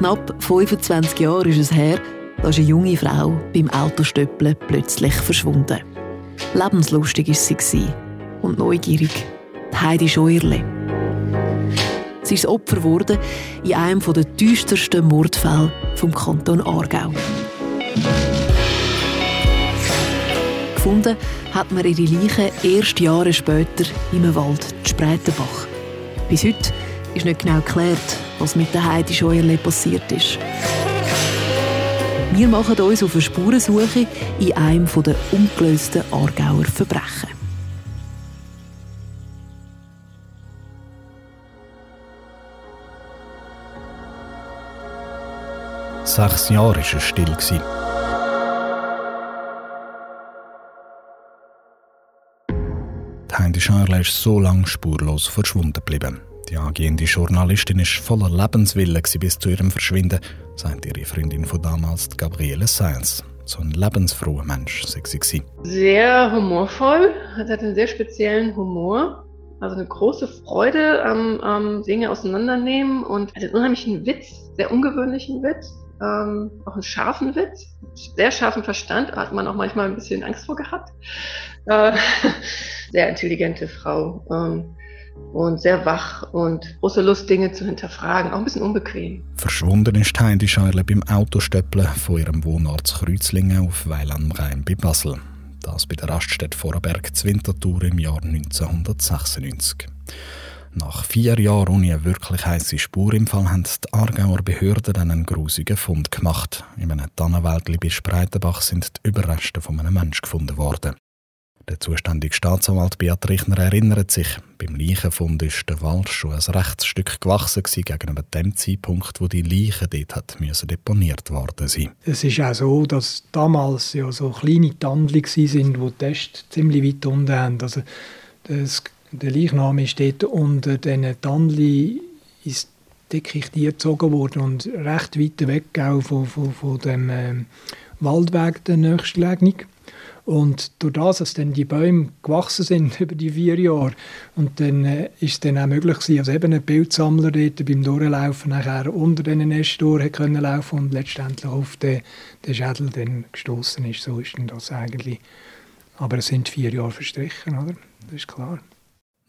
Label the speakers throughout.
Speaker 1: knapp 25 Jahren ist es her, da eine junge Frau beim Autostöppeln plötzlich verschwunden. Lebenslustig war sie und neugierig. Heidi Scheuerle. Sie ist Opfer geworden in einem der düstersten Mordfälle vom Kanton Aargau. Gefunden hat man ihre Leiche erst Jahre später im Wald Spreitenbach. Bis heute ist nicht genau geklärt, was mit der Heidi Scheuerle passiert ist. Wir machen uns auf eine Spurensuche in einem der ungelösten Aargauer Verbrechen.
Speaker 2: Sechs Jahre war es still. Die Heidi Scheuerle ist so lange spurlos verschwunden geblieben. Die angehende Journalistin war voller Lebenswille bis zu ihrem Verschwinden, sagt ihre Freundin von damals, Gabriele Sainz. So ein lebensfroher Mensch, sagt sie.
Speaker 3: Sehr humorvoll, hat einen sehr speziellen Humor. Also eine große Freude am, am Dinge auseinandernehmen und einen unheimlichen Witz, sehr ungewöhnlichen Witz. Ähm, auch einen scharfen Witz, sehr scharfen Verstand, hat man auch manchmal ein bisschen Angst vor gehabt. Äh, sehr intelligente Frau. Ähm, und sehr wach und große Lust, Dinge zu hinterfragen, auch ein bisschen unbequem.
Speaker 2: Verschwunden ist Heidi Scheurle beim Autostöppeln von ihrem Wohnort Kreuzlingen auf Weil am Rhein bei Basel. Das bei der Raststätte Vorarlberg Zwintertour im Jahr 1996. Nach vier Jahren ohne eine wirklich heisse Spur im Fall haben die Aargauer Behörden einen grusigen Fund gemacht. In einem Tannenwäldli bei Spreitenbach sind die Überreste von einem Menschen gefunden worden. Der zuständige Staatsanwalt Beat Richner erinnert sich, beim Leichenfund ist der Wald schon ein Rechtsstück gewachsen gegenüber dem Zeitpunkt, wo die Leichen dort hat müssen deponiert worden sind.
Speaker 4: Es ist auch so, dass damals ja so kleine Tandli sind, wo die Tests ziemlich weit unten haben. Also das, der Leichnam ist dort unter diesen Tandli ins Dickicht gezogen worden und recht weit weg auch von, von, von dem äh, Waldweg der nächstgelegenen. Und durch das, dass dann die Bäume gewachsen sind über die vier Jahre, und dann äh, ist es dann auch möglich gewesen, dass eben ein Bildsammler dort beim Durchlaufen nachher unter diesen Nestoren können laufen und letztendlich auf den, den Schädel dann gestoßen ist. So ist dann das eigentlich. Aber es sind vier Jahre verstrichen, oder? Das ist klar.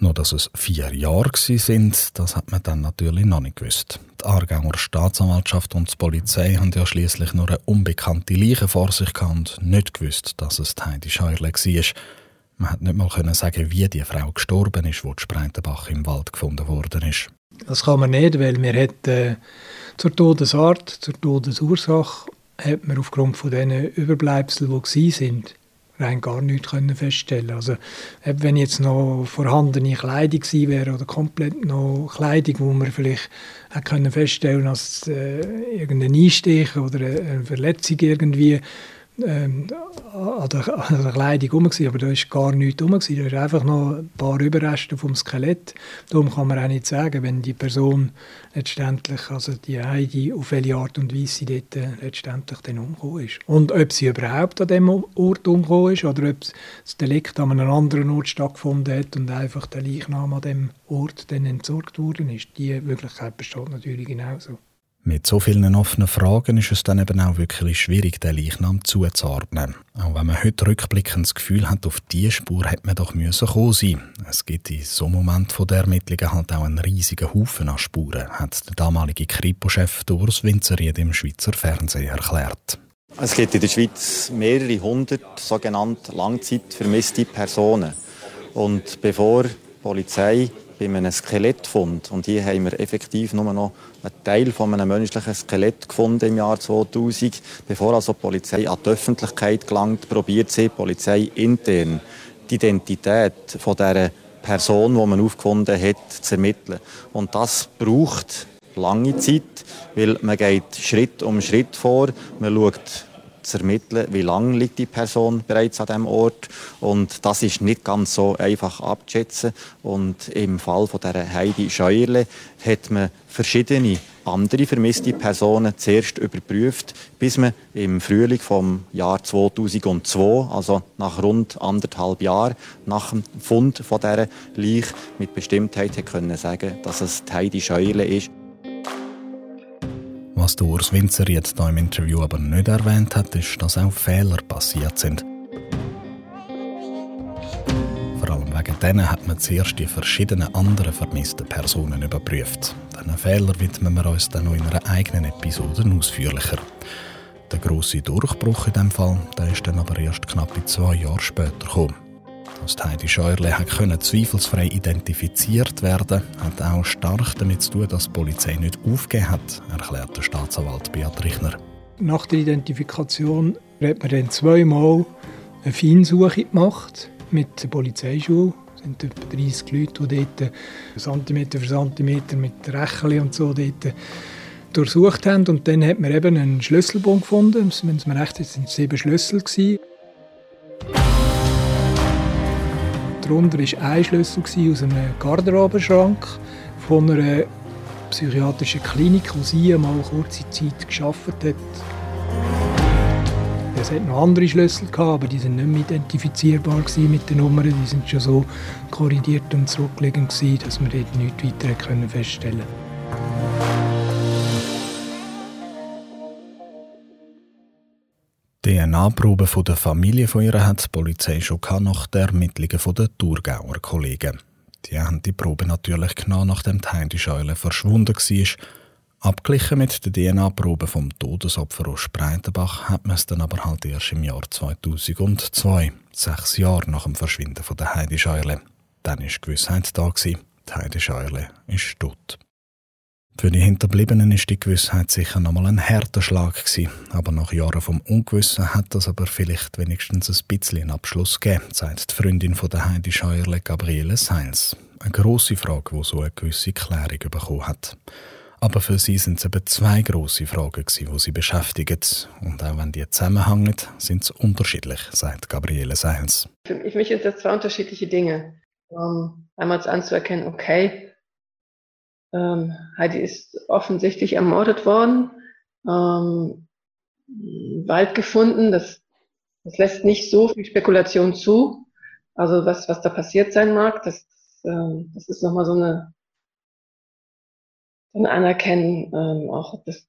Speaker 2: Nur dass es vier Jahre sind, das hat man dann natürlich noch nicht gewusst. Die Aargauer Staatsanwaltschaft und die Polizei haben ja schließlich nur eine unbekannte Leiche vor sich gehabt und nicht gewusst, dass es Heidi Scheuerle war. Man hat nicht mal können sagen, wie die Frau gestorben ist, wo die Spreitenbach im Wald gefunden worden ist.
Speaker 4: Das kann man nicht, weil wir hat, äh, zur Todesart, zur Todesursache, hat man aufgrund von diesen Überbleibseln, die sind, rein gar nichts können feststellen. Also wenn jetzt noch vorhandene Kleidung gewesen wäre oder komplett noch Kleidung, wo man vielleicht hat können feststellen, dass äh, irgendein Einstich oder eine Verletzung irgendwie ähm, an, der, an der Kleidung rum aber da ist gar nichts rum. Da ist einfach noch ein paar Überreste vom Skelett. Darum kann man auch nicht sagen, wenn die Person letztendlich, also die Heidi, auf welche Art und Weise sie dort äh, letztendlich dann umgekommen ist. Und ob sie überhaupt an dem Ort umgekommen ist oder ob das Delikt an einem anderen Ort stattgefunden hat und einfach der Leichnam an dem Ort dann entsorgt worden ist. Die Möglichkeit besteht natürlich genauso.
Speaker 2: Mit so vielen offenen Fragen ist es dann eben auch wirklich schwierig, den Leichnam zuzuordnen. Auch wenn man heute rückblickend das Gefühl hat, auf diese Spur hätte man doch müssen kommen sein. Es gibt in so einem Moment von der Ermittlungen halt auch einen riesigen Haufen an Spuren, hat der damalige Kripo-Chef Urs Winzeried im Schweizer Fernsehen erklärt.
Speaker 5: Es gibt in der Schweiz mehrere hundert sogenannte langzeitvermisste Personen. Und bevor die Polizei bei einem Skelettfund. Und hier haben wir effektiv nur noch einen Teil von einem menschlichen Skelett gefunden im Jahr 2000. Bevor also die Polizei an die Öffentlichkeit gelangt, probiert sie die Polizei intern die Identität von der Person, die man aufgefunden hat, zu ermitteln. Und das braucht lange Zeit, weil man geht Schritt um Schritt vor. Man schaut zu ermitteln, wie lange liegt die Person bereits an dem Ort und das ist nicht ganz so einfach abzuschätzen und im Fall von der Heidi Scheuerle hat man verschiedene andere vermisste Personen zuerst überprüft, bis man im Frühling vom Jahr 2002, also nach rund anderthalb Jahren nach dem Fund von dieser Leiche mit Bestimmtheit können sagen, dass es Heidi Scheuerle ist.
Speaker 2: Was der Urs Winzeried hier im Interview aber nicht erwähnt hat, ist, dass auch Fehler passiert sind. Vor allem wegen denen hat man zuerst die verschiedenen anderen vermissten Personen überprüft. Diesen Fehler widmen wir uns dann noch in einer eigenen Episode ausführlicher. Der grosse Durchbruch in diesem Fall der ist dann aber erst knapp zwei Jahre später gekommen. Dass Heidi Scheuerle können zweifelsfrei identifiziert werden hat auch stark damit zu tun, dass die Polizei nicht aufgegeben hat, erklärt der Staatsanwalt Beat Richner.
Speaker 4: Nach der Identifikation hat man dann zweimal eine Feinsuche gemacht mit der Polizeischule. Es sind etwa 30 Leute, die dort Zentimeter für Zentimeter mit Rächeli und so dort durchsucht haben. Und dann hat man eben einen Schlüsselbund gefunden. Wenn es mir recht ist, sind es sieben Schlüssel. Gewesen. Darunter war ein Schlüssel aus einem Garderobenschrank von einer psychiatrischen Klinik, wo sie mal kurze Zeit gearbeitet hat. Es hat noch andere Schlüssel aber die sind nicht mehr identifizierbar mit den Nummern. Die sind schon so korrigiert und zurückliegend dass man dort nichts weiter feststellen konnte.
Speaker 2: DNA-Probe der Familie von ihr hat die Polizei schon nach den Ermittlungen der Thurgauer Kollegen. Die haben die Probe natürlich genommen, nachdem die Heidi Scheule verschwunden war. Abglichen mit der DNA-Probe vom Todesopfer aus Spreitenbach hat man es dann aber halt erst im Jahr 2002, sechs Jahre nach dem Verschwinden von der Heidi Scheule. Dann war Gewissheit da, die Heidi Scheule ist tot. Für die Hinterbliebenen ist die Gewissheit sicher nochmal ein härter Schlag gewesen. Aber nach Jahren vom Ungewissen hat das aber vielleicht wenigstens ein bisschen einen Abschluss gegeben, sagt die Freundin von der Heidi Scheuerle, Gabriele Seils. Eine grosse Frage, die so eine gewisse Klärung bekommen hat. Aber für sie sind es eben zwei grosse Fragen die sie beschäftigen. Und auch wenn die zusammenhängen, sind sie unterschiedlich, sagt Gabriele Seils.
Speaker 3: Für mich sind das zwei unterschiedliche Dinge. Um, einmal anzuerkennen, okay, ähm, Heidi ist offensichtlich ermordet worden, ähm, Wald gefunden. Das, das lässt nicht so viel Spekulation zu. Also was, was da passiert sein mag, das, ähm, das ist nochmal so eine so ein Anerkennen, ähm, auch dass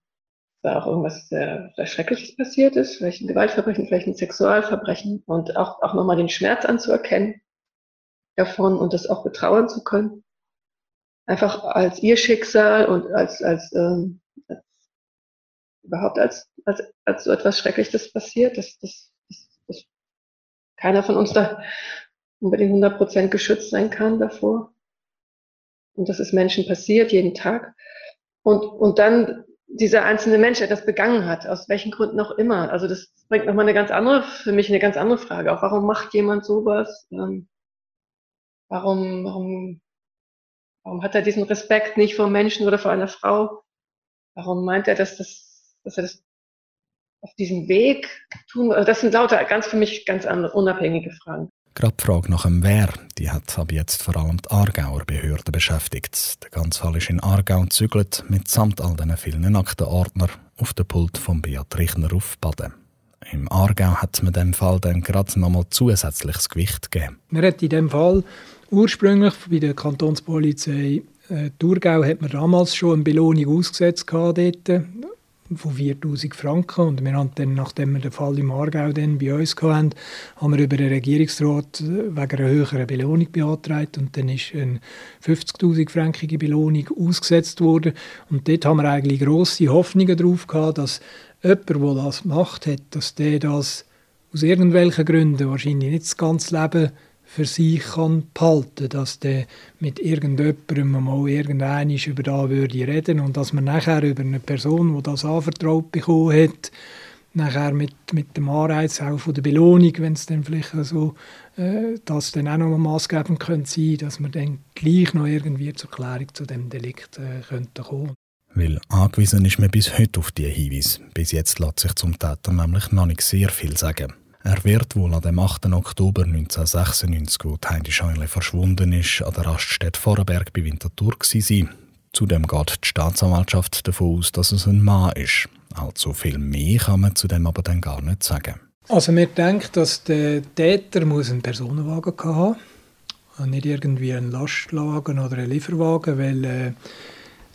Speaker 3: da auch irgendwas sehr, sehr Schreckliches passiert ist, vielleicht ein Gewaltverbrechen, vielleicht ein Sexualverbrechen und auch, auch nochmal den Schmerz anzuerkennen davon und das auch betrauern zu können einfach als ihr Schicksal und als, als, ähm, als überhaupt als, als, als so etwas Schreckliches passiert, dass, dass, dass, dass keiner von uns da unbedingt 100% geschützt sein kann davor. Und dass es Menschen passiert, jeden Tag. Und, und dann dieser einzelne Mensch, der das begangen hat, aus welchen Gründen auch immer. Also das bringt nochmal eine ganz andere, für mich eine ganz andere Frage auf. Warum macht jemand sowas? Ähm, warum, warum Warum hat er diesen Respekt nicht vor Menschen oder vor einer Frau? Warum meint er, dass, das, dass er das auf diesem Weg tun also Das sind lauter ganz für mich ganz andere, unabhängige Fragen.
Speaker 2: Gerade die Frage nach dem Wer, die hat ab jetzt vor allem die Aargauer Behörden beschäftigt. Der ganze Fall ist in Aargau gezügelt, mitsamt all diesen vielen Aktenordner auf den Pult von Beat Richner auf Baden. Im Aargau hat man dem Fall dann gerade nochmal zusätzliches Gewicht gegeben.
Speaker 4: Man hat in dem Fall Ursprünglich bei der Kantonspolizei äh, Thurgau hat man damals schon eine Belohnung ausgesetzt dort, von 4000 Franken. Und wir haben dann, nachdem wir den Fall im Aargau dann bei uns hatten, haben wir über den Regierungsrat wegen einer höheren Belohnung beantragt. Und dann ist eine 50.000 frankige Belohnung ausgesetzt worden. Und dort haben wir eigentlich grosse Hoffnungen darauf gehabt, dass jemand, der das gemacht hat, dass der das aus irgendwelchen Gründen, wahrscheinlich nicht das ganze Leben für sich kann behalten dass der mit irgendjemandem mal irgendein über da würde reden und dass man nachher über eine Person, die das anvertraut bekommen hat, nachher mit, mit dem Anreiz auch von der Belohnung, wenn es dann vielleicht so, äh, das dann auch noch maßgebend könnte sein, dass man dann gleich noch irgendwie zur Klärung zu dem Delikt äh, könnte kommen.
Speaker 2: Weil angewiesen ist man bis heute auf diese Hinweise. Bis jetzt lässt sich zum Täter nämlich noch nicht sehr viel sagen. Er wird wohl an dem 8. Oktober 1996, wo Heidi Scheunle verschwunden ist, an der Raststätte Vorarlberg bei Winterthur sein. Zudem geht die Staatsanwaltschaft davon aus, dass es ein Mann ist. Allzu viel mehr kann man zu dem aber dann gar nicht sagen.
Speaker 4: Also wir denken, dass der Täter muss einen Personenwagen haben und nicht irgendwie einen Lastwagen oder einen Lieferwagen, weil äh,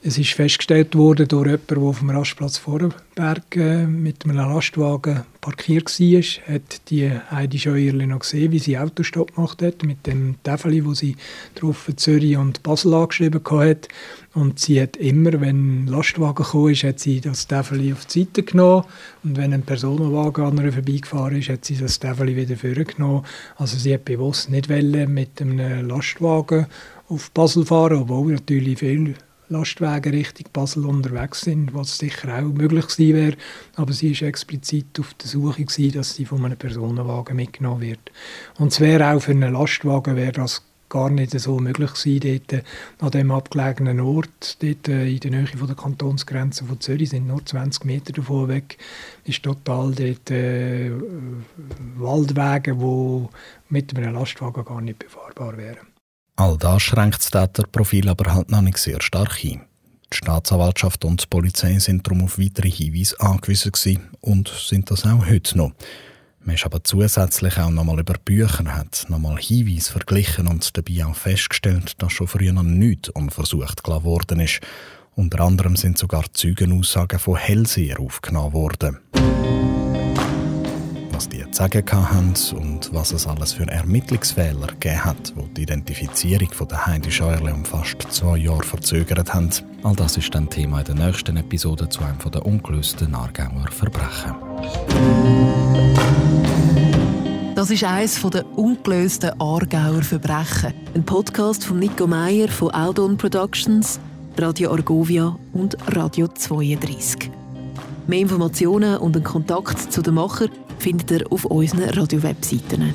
Speaker 4: Es ist festgestellt worden durch jemanden, der auf dem Rastplatz Vorberg äh, mit einem Lastwagen parkiert war, hat die Heidi Scheuerle noch gesehen, wie sie Autostopp gemacht hat, mit dem Tafel, wo sie drauf Zürich und Basel angeschrieben hat. Und sie hat immer, wenn ein Lastwagen kam, ist, hat sie das Tafel auf die Seite genommen. Und wenn ein Personenwagen an ihr vorbeigefahren ist, hat sie das Tafel wieder vorgenommen. Also sie hat bewusst nicht mit einem Lastwagen auf Basel fahren, obwohl natürlich viel Lastwagen Richtung Basel unterwegs sind, was sicher auch möglich gewesen wäre. Aber sie ist explizit auf der Suche gewesen, dass sie von einem Personenwagen mitgenommen wird. Und es wäre auch für einen Lastwagen wäre das gar nicht so möglich gewesen, dort an dem abgelegenen Ort, dort äh, in der Nähe von der Kantonsgrenze von Zürich, sind nur 20 Meter davon weg, ist total dort äh, Waldwege, die mit einem Lastwagen gar nicht befahrbar wären.
Speaker 2: All das schränkt das Täterprofil aber halt noch nicht sehr stark ein. Die Staatsanwaltschaft und die Polizei sind darum auf weitere Hinweise angewiesen gewesen und sind das auch heute noch. Man ist aber zusätzlich auch nochmal über Bücher, hat nochmal Hinweise verglichen und dabei auch festgestellt, dass schon früher noch nichts unversucht gelassen worden ist. Unter anderem sind sogar Zeugenaussagen von Hellseher aufgenommen worden was die zu sagen haben und was es alles für Ermittlungsfehler gegeben hat, die die Identifizierung von der Heidi Scheuerle um fast zwei Jahre verzögert haben. All das ist dann Thema in der nächsten Episode zu einem der ungelösten Aargauer Verbrechen.
Speaker 1: Das ist eines der ungelösten Aargauer Verbrechen. Ein Podcast von Nico Meyer von Aldon Productions, Radio Argovia und Radio 32. Mehr Informationen und einen Kontakt zu den Macher findet ihr auf unseren Radio-Webseiten.